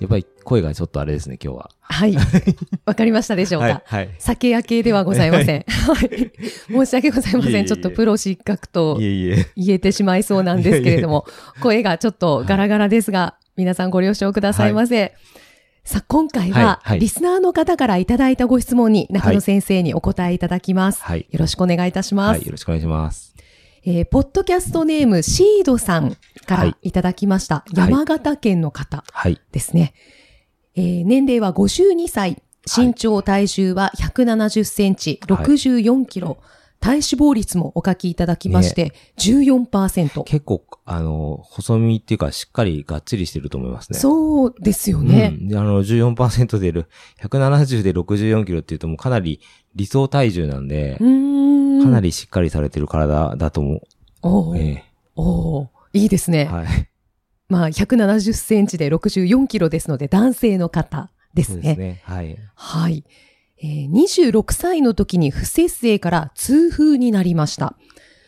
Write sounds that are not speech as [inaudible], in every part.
やっぱり声がちょっとあれですね今日ははい。わかりましたでしょうか、はいはい酒焼けではございません。[laughs] はい。申し訳ございません。いえいえいえちょっとプロ失格といえいえ言えてしまいそうなんですけれども、声がちょっとガラガラですが、皆さんご了承くださいませ。さあ、今回は、はいはいリスナーの方からいただいたご質問に中野先生にお答えいただきます。はいよろしくお願いいたします。はいよろしくお願いしますえーポッドキャストネームシードさんかはいらいただきました。い山形県の方はいですね。えー年齢は52歳、身長、体重は170センチ、はい64キロ、体脂肪率もお書きいただきまして、14%。結構あの細身っていうかしっかりがっちりしてると思いますねそうですよね。うん、であの、14%出る、170で64キロっていうともうかなり理想体重なんでう、ーん。かなりしっかりされてる体だと思う。おーえおーいいですね。えはい。まあ、170センチで64キロですので、男性の方ですね。そうですね。はい。はい。えー26歳の時に不摂生から痛風になりました。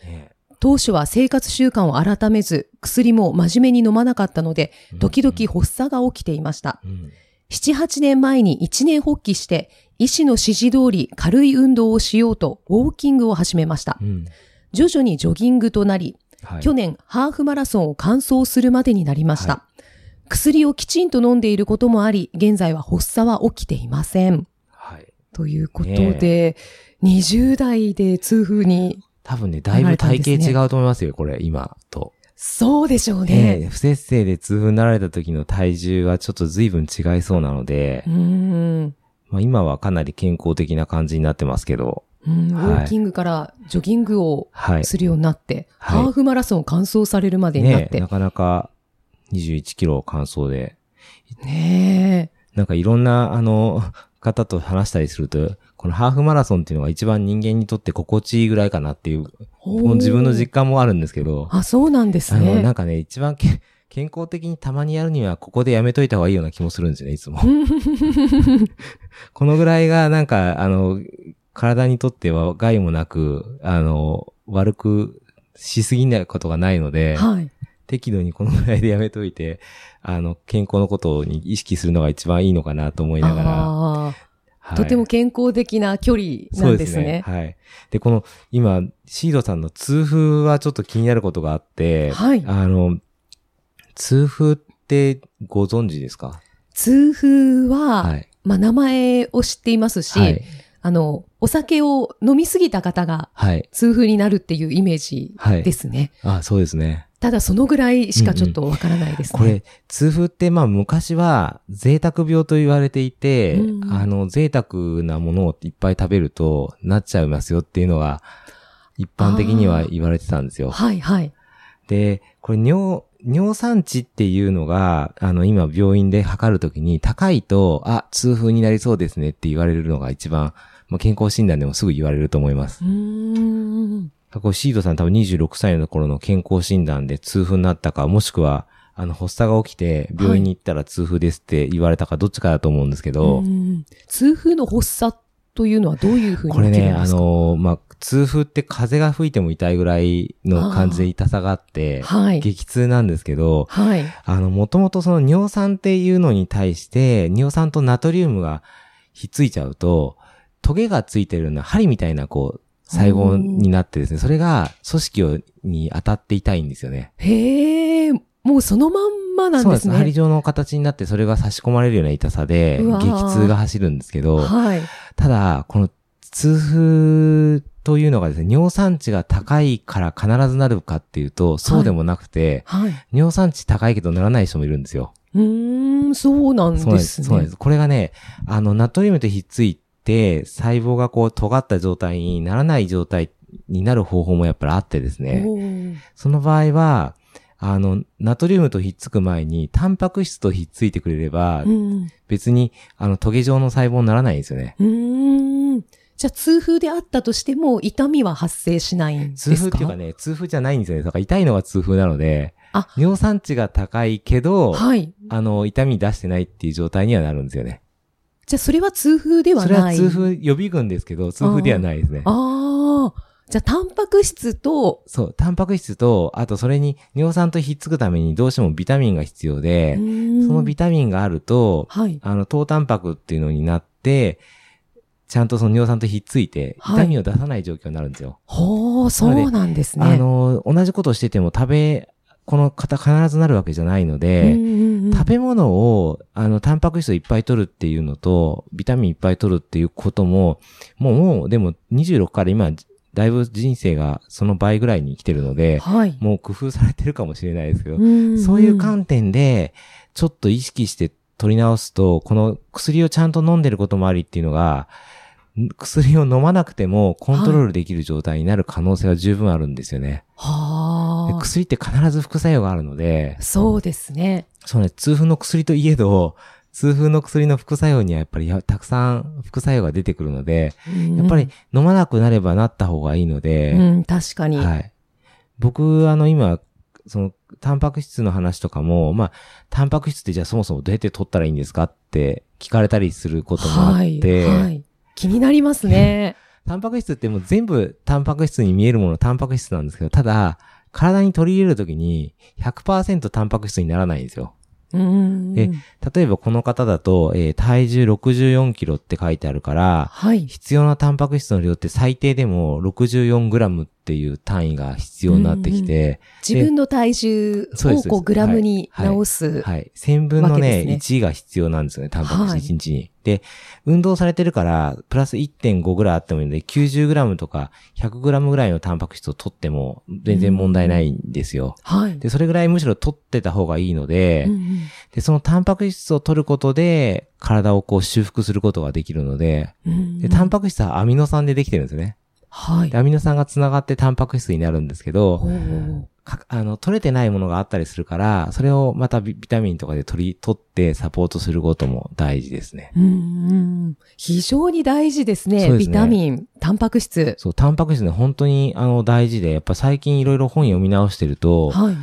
ね当初は生活習慣を改めず、薬も真面目に飲まなかったので、時々発作が起きていました。うん。7、8年前に一年発起して、医師の指示通り軽い運動をしようと、ウォーキングを始めましたう。ん。徐々にジョギングとなり、はい。去年ハーフマラソンを完走するまでになりました。は薬をきちんと飲んでいることもあり、現在は発作は起きていません。はい。ということで、20代で痛風に、多分ね、だいぶ体型違うと思いますよ、これ、今と。そうでしょうねね。不摂生で痛風になられた時の体重はちょっと随分違いそうなのでう、ーん。まあ今はかなり健康的な感じになってますけど、うんウはいォーキングからジョギングをはい。するようになって、はいハーフマラソンを完走されるまでになって。ねなかなか21キロ完走で、ねなんかいろんな、あの、方と話したりすると、このハーフマラソンっていうのが一番人間にとって心地いいぐらいかなっていう、え。もう自分の実感もあるんですけど、あ、そうなんですあの、なね。んかね、一番け健康的にたまにやるには、ここでやめといた方がいいような気もするんですよね、いつも。[laughs] このぐらいが、なんか、あの、体にとっては害もなく、あの、悪くしすぎないことがないので、はい。適度にこのぐらいでやめといて、あの、健康のことに意識するのが一番いいのかなと思いながら。あはいーとても健康的な距離なんですね。はい。で、この、今、シードさんの痛風はちょっと気になることがあって、はいあの、痛風ってご存知ですか？痛風は、はい。まあ、名前を知っていますし、はい。あの、お酒を飲みすぎた方がはい。痛風になるっていうイメージはいですね。あ、そうですね。ただそのぐらいしかちょっとわからないですね。これ、痛風って、まあ、昔は贅沢病と言われていて、うんあの、贅沢なものをいっぱい食べると、なっちゃいますよっていうのが、一般的には言われてたんですよ。はいはい。で、これ尿、尿酸値っていうのが、あの、今病院で測るときに高いと、あ、痛風になりそうですねって言われるのが一番、まあ、健康診断でもすぐ言われると思いますう。ーん。これシードさん多分26歳の頃の健康診断で痛風になったか、もしくは、あの、発作が起きて病院に行ったら痛風ですって言われたか、どっちかだと思うんですけど、うん痛風の発作というのはどういうふうにこれね、あの、まあ、痛風って風が吹いても痛いぐらいの感じで痛さがあって、はい。激痛なんですけど、はい。あの、もともとその尿酸っていうのに対して、尿酸とナトリウムがひっついちゃうと、トゲがついてるような針みたいなこう、細胞になってですね、それが組織をに当たって痛いんですよね。へえ、もうそのまんまなんそうです。ですね。針状の形になってそれが差し込まれるような痛さで、激ー痛が走るんですけど、はい。ただ、この痛風というのがですね、尿酸値が高いから必ずなるかっていうと、そうでもなくて、はい。尿酸値高いけどならない人もいるんですよ。うーん、そうなんそうなんです。ですね。そうなんです。これがね、あの、ナトリウムとひっついて、細胞がこう、尖った状態にならない状態になる方法もやっぱりあってですね。その場合は、あの、ナトリウムとひっつく前に、タンパク質とひっついてくれれば、うん。別に、あの、トゲ状の細胞にならないんですよね。うーん。じゃあ痛風であったとしても痛みは発生しないんですか？痛風っていうかね、痛風じゃないんですよね。だから痛いのが痛風なので、あ尿酸値が高いけど、はい。あの、痛み出してないっていう状態にはなるんですよね。じゃあそれは痛風ではそれはない。痛風予備軍ですけど、痛風ではないですね。ああ。じゃあ、タンパク質と、そう、タンパク質と、あとそれに尿酸とひっつくためにどうしてもビタミンが必要で、そそのビタミンがあると、はい。あの、糖タンパクっていうのになって、ちゃんとその尿酸とひっついて、はい痛みを出さない状況になるんですよ。ほう、そうなんですね。あの、同じことをしてても食べ、この方必ずなるわけじゃないので、うんうんうん食べ物を、あの、タンパク質をいっぱい取るっていうのと、ビタミンいっぱい取るっていうことも、もう、もう、でも26から今、だいぶ人生がその倍ぐらいに来てるので、はい。もう工夫されてるかもしれないですけど、んんそういう観点で、ちょっと意識して取り直すと、この薬をちゃんと飲んでることもありっていうのが、ん薬を飲まなくてもコントロールできる状態になる可能性は十分あるんですよね。ではあ。薬って必ず副作用があるので、そうですね。そうね、痛風の薬といえど、痛風の薬の副作用にはやっぱりやたくさん副作用が出てくるので、やっぱり飲まなくなればなった方がいいので、うん、確かに。はい。僕、あの、今、その、タンパク質の話とかも、まあ、タンパク質ってじゃあそもそもどうやって取ったらいいんですかって聞かれたりすることもあって、はい。はい。気になりますね。[laughs] タンパク質ってもう全部タンパク質に見えるものタンパク質なんですけど、ただ、体に取り入れるときに100%タンパク質にならないんですよ。うん。で例えばこの方だと、えー体重64キロって書いてあるから、はい。必要なタンパク質の量って最低でも64グラムっていう単位が必要になってきて、自分の体重をこうグラムにはい直す。はい。1000分のね、ね1が必要なんですよね、タンパクはい質1日に。で、運動されてるから、プラス1.5ぐらいあってもいいので、90グラムとか100グラムぐらいのタンパク質を取っても全然問題ないんですよ。はい。で、それぐらいむしろ取ってた方がいいので、うんうんで、そのタンパク質を取ることで、体をこう修復することができるので、うんで、タンパク質はアミノ酸でできてるんですね。はいで。アミノ酸が繋がってタンパク質になるんですけど、あの、取れてないものがあったりするから、それをまたビビタミンとかで取り、取ってサポートすることも大事ですね。うんうん非常に大事ですね。そうですねビタミン、タンパク質。そう、タンパク質ね、本当にあの大事で、やっぱ最近いろいろ本読み直してると、やっはい。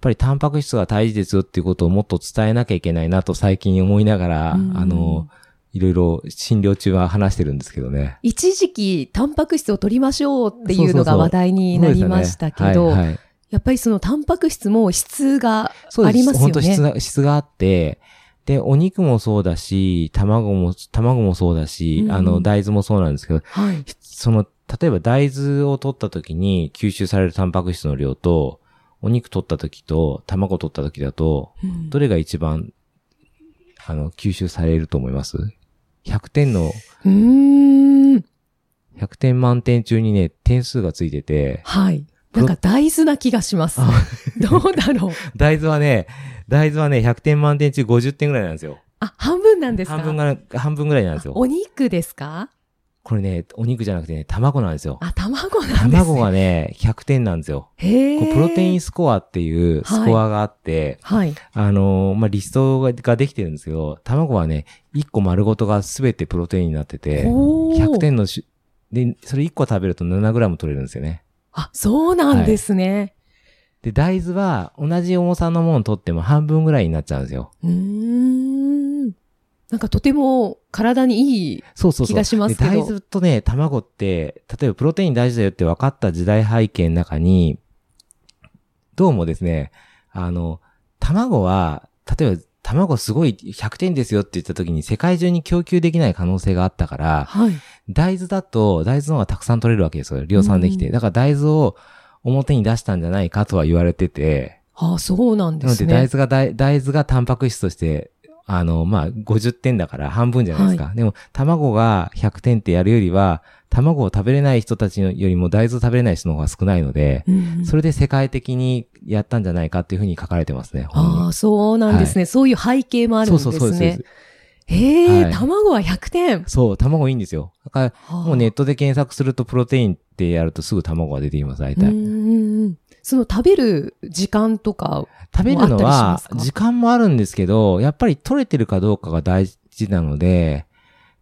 ぱりタンパク質が大事ですよっていうことをもっと伝えなきゃいけないなと最近思いながら、うんあの、いろいろ診療中は話してるんですけどね。一時期、タンパク質を取りましょうっていうのそうそうそうが話題になりましたけど、やっぱりそのタンパク質も質がそうです。ありますよ本当質ね。が、質があって、で、お肉もそうだし、卵も、卵もそうだし、うんあの、大豆もそうなんですけど、はい。その、例えば大豆を取った時に吸収されるタンパク質の量と、お肉取った時と、卵取った時だと、うんどれが一番、あの、吸収されると思います？?100 点の、うーん。100点満点中にね、点数がついてて、はい。なんか大豆な気がします。[laughs] どうだろう。[laughs] 大豆はね、大豆はね、100点満点中50点ぐらいなんですよ。あ、半分なんですか？半分が、半分ぐらいなんですよ。お肉ですか？これね、お肉じゃなくてね、卵なんですよ。あ、卵なんですね。卵がね、100点なんですよ。へーこうプロテインスコアっていうスコアがあって、はい。あのーまあ、リストがができてるんですけど、卵はね、1個丸ごとが全てプロテインになってて、おー100点のし、で、それ1個食べると 7g 取れるんですよね。あ、そうなんですね。で、大豆は同じ重さのもの取っても半分ぐらいになっちゃうんですよ。うーん。なんかとても体にいい。そうそうそう。気がしますけどで大豆とね、卵って、例えばプロテイン大事だよって分かった時代背景の中に、どうもですね、あの、卵は、例えば卵すごい100点ですよって言った時に世界中に供給できない可能性があったから、はい。大豆だと大豆の方がたくさん取れるわけですよ。量産できて。うんだから大豆を表に出したんじゃないかとは言われてて、あ、そうなんでなのすね。で大豆が大大豆がタンパク質として、あの、まあ、50点だから半分じゃないですか。でも、卵が100点ってやるよりは、卵を食べれない人たちよりも大豆を食べれない人の方が少ないので、うんそれで世界的にやったんじゃないかっていうふうに書かれてますね。ああ、そうなんですね、そういう背景もあるんですね。そうそうそうです。へえ、はい卵は100点。そう、卵いいんですよ。だから、はあもうネットで検索するとプロテインってやるとすぐ卵が出てきます、大体。その食べる時間とか、食べるのは時間もあるんですけど、やっぱり取れてるかどうかが大事なので、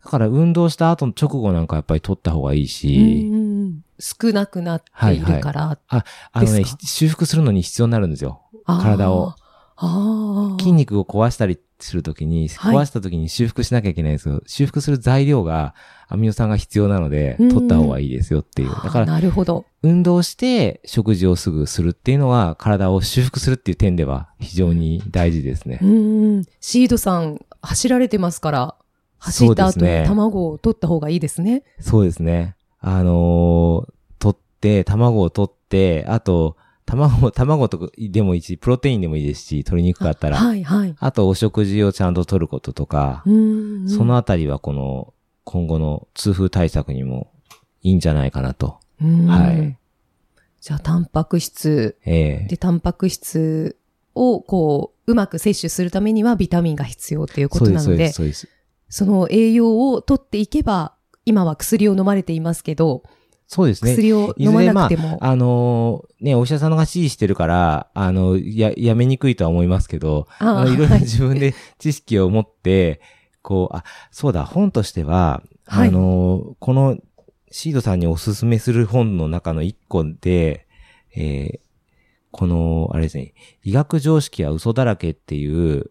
だから運動した後の直後なんかやっぱり取った方がいいうんし、うん少なくなっているから。あのね、ですか？修復するのに必要になるんですよ。体を。ああ。筋肉を壊したりするときに、はい壊したときに修復しなきゃいけないんですけど、修復する材料がアミノ酸が必要なので、うん取った方がいいですよっていう。だから、なるほど。運動して食事をすぐするっていうのは、体を修復するっていう点では非常に大事ですねう。ん。シードさん、走られてますから、走った後に卵を取った方がいいですね。そうですね。あのー取って、卵を取って、あと、卵、卵とかでもいいし、プロテインでもいいですし、取りにくかったら。はい、はい。あと、お食事をちゃんと取ることとか、うん。そのあたりはこの、今後の痛風対策にもいいんじゃないかなと。うん、はい。じゃあ、タンパク質ええで、タンパク質を、こう、うまく摂取するためにはビタミンが必要ということなので、そうです、そうです。その栄養を取っていけば、今は薬を飲まれていますけど、そうですね。薬を飲まなくても。あのーね、お医者さんが指示してるから、あの、や、やめにくいとは思いますけど、ああのいろいろはい自分で知識を持って、こう、あ、そうだ、本としては、はいあのーこの、シードさんにおすすめする本の中の一個で、えーこの、あれですね、医学常識は嘘だらけっていう、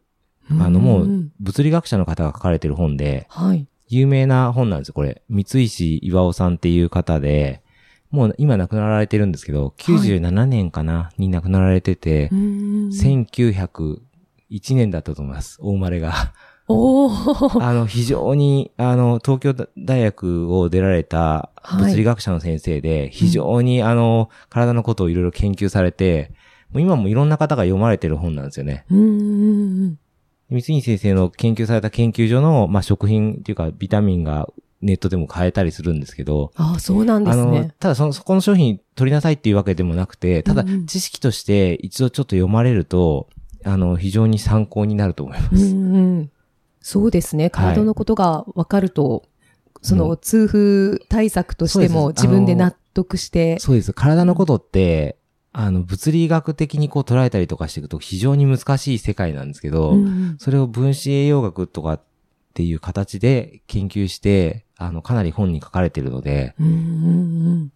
あの、もんう、物理学者の方が書かれてる本で、はい。有名な本なんですよ、これ。三石岩尾さんっていう方で、もう今亡くなられてるんですけど、97年かな、に亡くなられてて、うん1901年だったと思います、大生まれが。おー [laughs] あの、非常に、あの、東京大学を出られたはい物理学者の先生で、非常に、あの、体のことをいろいろ研究されて、もう今もいろんな方が読まれてる本なんですよね。うんうん三井先生の研究された研究所の、まあ、食品っていうか、ビタミンがネットでも買えたりするんですけど、ああ、そうなんであのすね。、ただその、そこの商品取りなさいっていうわけでもなくて、ただうんうん知識として一度ちょっと読まれると、あの、非常に参考になると思いまうんす。うん、そうですね。体のことが分かると、その痛風対策としても自分で納得して、そうです。体のことって、あの、物理学的にこう捉えたりとかしていくと非常に難しい世界なんですけど、うんうんそれを分子栄養学とかっていう形で研究して、あの、かなり本に書かれているので、うんうん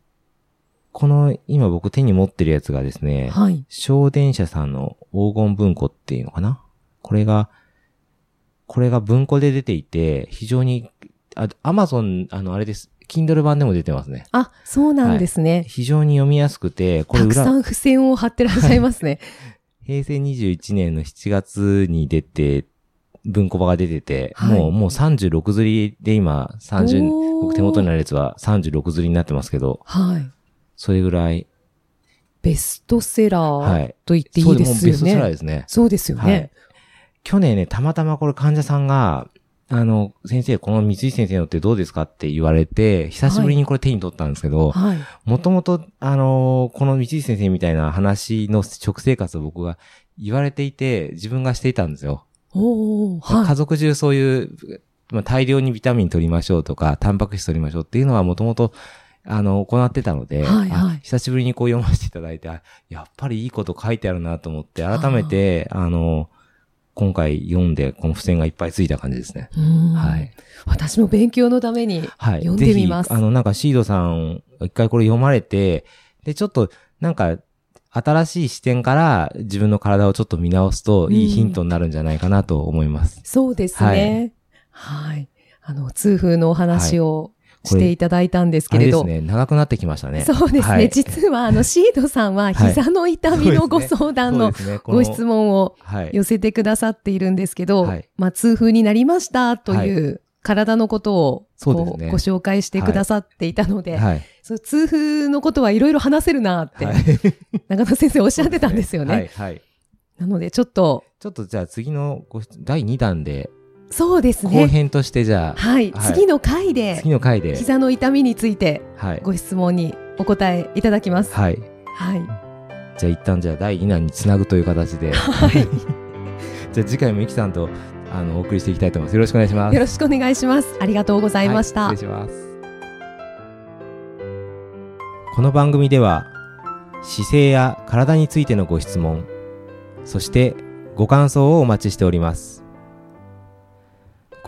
この今僕手に持ってるやつがですうんね、はい。小電車さんの黄金文庫っていうのかな？これが、これが文庫で出ていて、非常に、あ、アマゾン、あの、あれです。Kindle 版でも出てますね。あ、そうなんですね。非常に読みやすくて、これ裏、たくさん付箋を貼ってらっしゃいますね。[laughs] 平成21年の7月に出て、文庫版が出てて、はいもう、もう36釣りで今、30、おー僕手元にあるやつは36釣りになってますけど、はい。それぐらい、ベストセラーはい。と言っていそういですよもうベストセラーね。ですね。そうですよはいね。。去年ね、たまたまこれ患者さんが、あの、先生、この三井先生のってどうですかって言われて、久しぶりにこれ手に取ったんですけど、はい。もともと、あのこの三井先生みたいな話の食生活を僕が言われていて、自分がしていたんですよ。おはい。族中そういう、まあ、大量にビタミン取りましょうとか、タンパク質取りましょうっていうのはもともと、あの、行ってたので、はいはいあ久しぶりにこう読ませていただいて、あやっぱりいいこと書いてあるなと思って、改めて、あの、今回読んで、この付箋がいっぱいついた感じですね。うんはい。私も勉強のためにはい。読んでみます。ぜひ、あの、なんかシードさん、一回これ読まれて、で、ちょっと、なんか、新しい視点から自分の体をちょっと見直すと、いいヒントになるんじゃないかなと思います。そうですね。はい。あの、痛風のお話をしていただいたんですあけれど。れですね、長くなってきましたね。そうですね。はい実は、あの、[laughs] シードさんは、膝の痛みのご相談のご質問をはい。寄せてくださっているんですけど、はいまあ、痛風になりましたという体のことをこそうご紹介してくださっていたので、はい。そう痛風のことはいろいろ話せるなって、はい。[laughs] 中野先生おっしゃってたんですよね。はい。はい。なので、ちょっと、ちょっとじゃあ次の第2弾で、そうです後ね。編としてじゃあ、はい、はい次の回で次、の回で、膝の痛みについてはい。ご質問にお答えいただきます。はい。はい。じゃあ一旦じゃあ第2弾につなぐという形で、はい。[laughs] じゃあ次回もイキさんと、あの、お送りしていきたいと思います。よろしくお願いします。よろしくお願いします。ありがとうございました。はい失礼します。この番組では、姿勢や体についてのご質問、そしてご感想をお待ちしております。